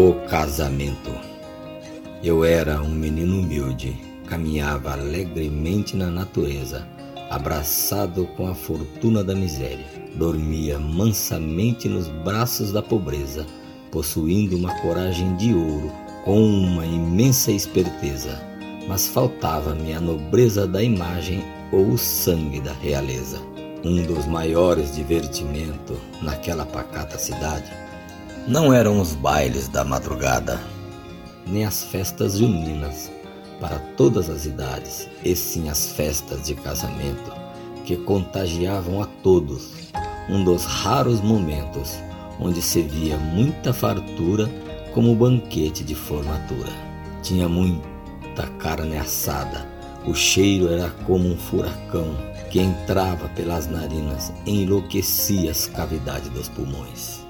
O casamento. Eu era um menino humilde, caminhava alegremente na natureza, abraçado com a fortuna da miséria. Dormia mansamente nos braços da pobreza, possuindo uma coragem de ouro, com uma imensa esperteza. Mas faltava-me a nobreza da imagem ou o sangue da realeza. Um dos maiores divertimentos naquela pacata cidade não eram os bailes da madrugada, nem as festas juninas para todas as idades, e sim as festas de casamento que contagiavam a todos, um dos raros momentos onde se via muita fartura como banquete de formatura. Tinha muita carne assada, o cheiro era como um furacão que entrava pelas narinas e enlouquecia as cavidades dos pulmões.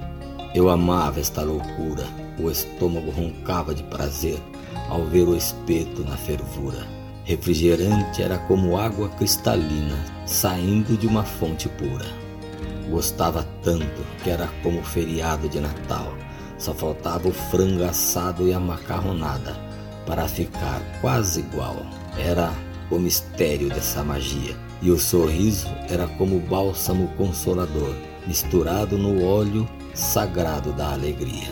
Eu amava esta loucura, o estômago roncava de prazer ao ver o espeto na fervura. Refrigerante era como água cristalina saindo de uma fonte pura. Gostava tanto que era como feriado de Natal, só faltava o frango assado e a macarronada para ficar quase igual. Era o mistério dessa magia, e o sorriso era como bálsamo consolador, misturado no óleo sagrado da alegria.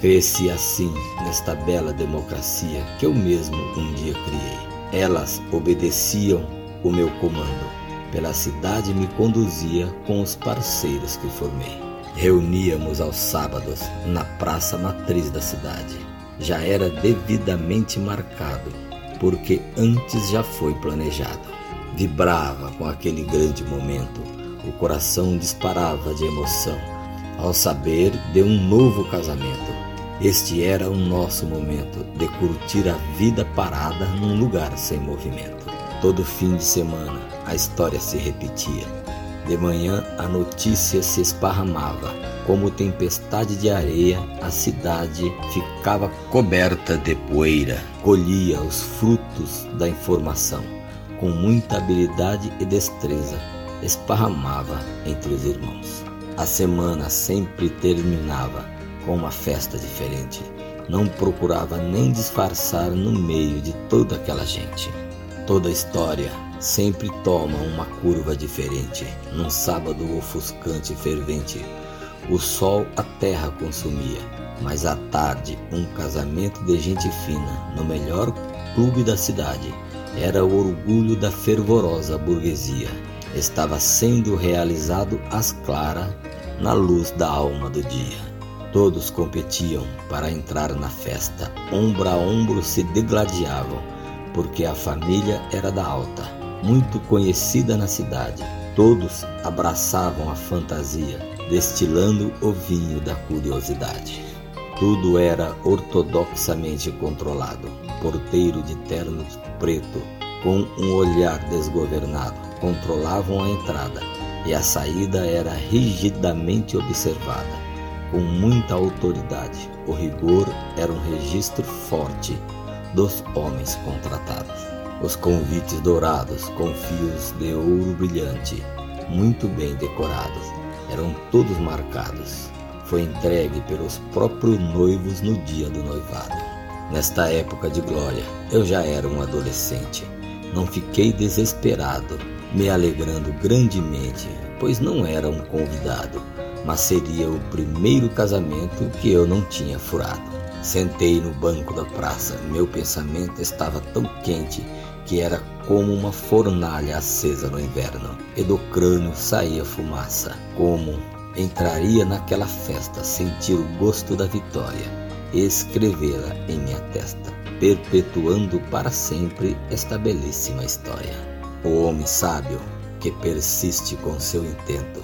Cresci assim nesta bela democracia que eu mesmo um dia criei. Elas obedeciam o meu comando. Pela cidade me conduzia com os parceiros que formei. Reuníamos aos sábados na praça matriz da cidade. Já era devidamente marcado, porque antes já foi planejado. Vibrava com aquele grande momento, o coração disparava de emoção ao saber de um novo casamento. Este era o nosso momento de curtir a vida parada num lugar sem movimento. Todo fim de semana a história se repetia. De manhã a notícia se esparramava. Como tempestade de areia, a cidade ficava coberta de poeira. Colhia os frutos da informação. Com muita habilidade e destreza, esparramava entre os irmãos. A semana sempre terminava com uma festa diferente. Não procurava nem disfarçar no meio de toda aquela gente. Toda história sempre toma uma curva diferente. Num sábado ofuscante e fervente, o sol a terra consumia, mas à tarde um casamento de gente fina no melhor clube da cidade era o orgulho da fervorosa burguesia. Estava sendo realizado às claras na luz da alma do dia. Todos competiam para entrar na festa, ombro a ombro se degladiavam, porque a família era da alta, muito conhecida na cidade. Todos abraçavam a fantasia, destilando o vinho da curiosidade. Tudo era ortodoxamente controlado. Porteiro de terno preto, com um olhar desgovernado, controlavam a entrada e a saída era rigidamente observada, com muita autoridade. O rigor era um registro forte dos homens contratados. Os convites dourados com fios de ouro brilhante, muito bem decorados, eram todos marcados. Foi entregue pelos próprios noivos no dia do noivado. Nesta época de glória, eu já era um adolescente. Não fiquei desesperado me alegrando grandemente, pois não era um convidado, mas seria o primeiro casamento que eu não tinha furado. Sentei no banco da praça, meu pensamento estava tão quente que era como uma fornalha acesa no inverno, e do crânio saía fumaça. Como entraria naquela festa, sentir o gosto da vitória e escrevê-la em minha testa, perpetuando para sempre esta belíssima história. O homem sábio que persiste com seu intento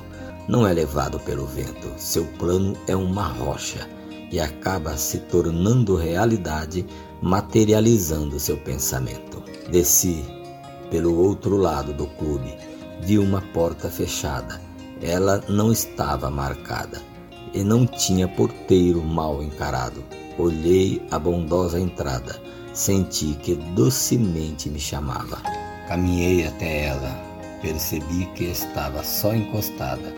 não é levado pelo vento. Seu plano é uma rocha e acaba se tornando realidade, materializando seu pensamento. Desci pelo outro lado do clube, vi uma porta fechada. Ela não estava marcada e não tinha porteiro mal encarado. Olhei a bondosa entrada, senti que docemente me chamava. Caminhei até ela, percebi que estava só encostada.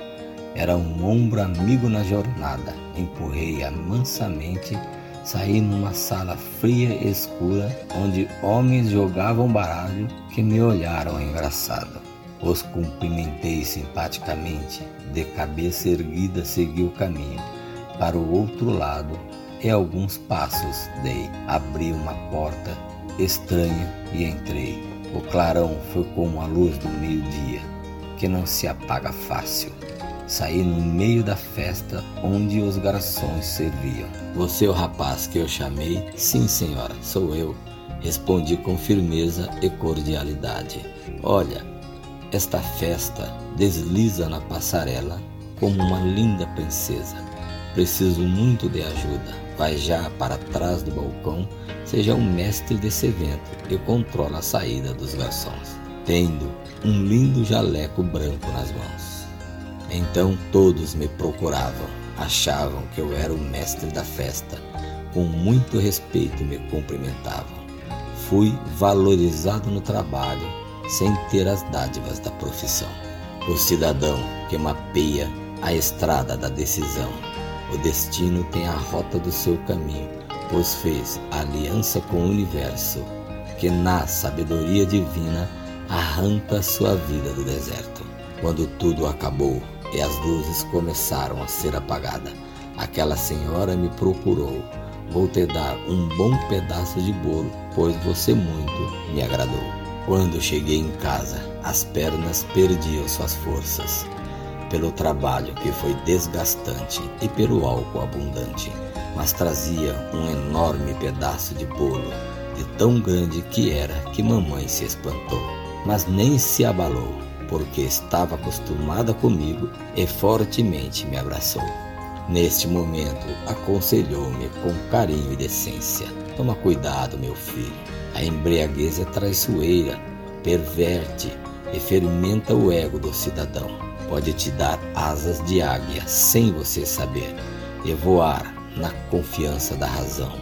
Era um ombro amigo na jornada. Empurrei-a mansamente, Saí numa sala fria e escura, onde homens jogavam baralho que me olharam engraçado. Os cumprimentei simpaticamente, de cabeça erguida segui o caminho. Para o outro lado, e alguns passos dei. Abri uma porta estranha e entrei. O clarão foi como a luz do meio-dia, que não se apaga fácil. Saí no meio da festa onde os garçons serviam. Você é o rapaz que eu chamei? Sim, senhora, sou eu. Respondi com firmeza e cordialidade. Olha, esta festa desliza na passarela como uma linda princesa. Preciso muito de ajuda vai já para trás do balcão, seja o mestre desse evento e controla a saída dos garçons, tendo um lindo jaleco branco nas mãos. Então todos me procuravam, achavam que eu era o mestre da festa, com muito respeito me cumprimentavam. Fui valorizado no trabalho sem ter as dádivas da profissão. O cidadão que mapeia a estrada da decisão o destino tem a rota do seu caminho, pois fez aliança com o universo, que na sabedoria divina arranca sua vida do deserto. Quando tudo acabou e as luzes começaram a ser apagadas, aquela senhora me procurou. Vou te dar um bom pedaço de bolo, pois você muito me agradou. Quando cheguei em casa, as pernas perdiam suas forças pelo trabalho que foi desgastante e pelo álcool abundante, mas trazia um enorme pedaço de bolo, de tão grande que era que mamãe se espantou, mas nem se abalou, porque estava acostumada comigo e fortemente me abraçou. Neste momento, aconselhou-me com carinho e decência: Toma cuidado, meu filho. A embriaguez é traiçoeira, perverte e fermenta o ego do cidadão pode te dar asas de águia sem você saber e voar na confiança da razão.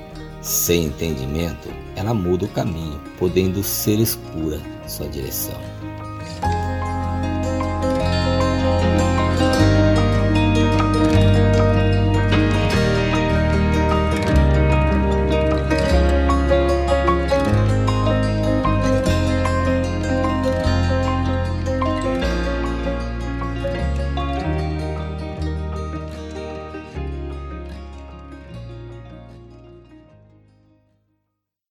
Sem entendimento, ela muda o caminho, podendo ser escura sua direção.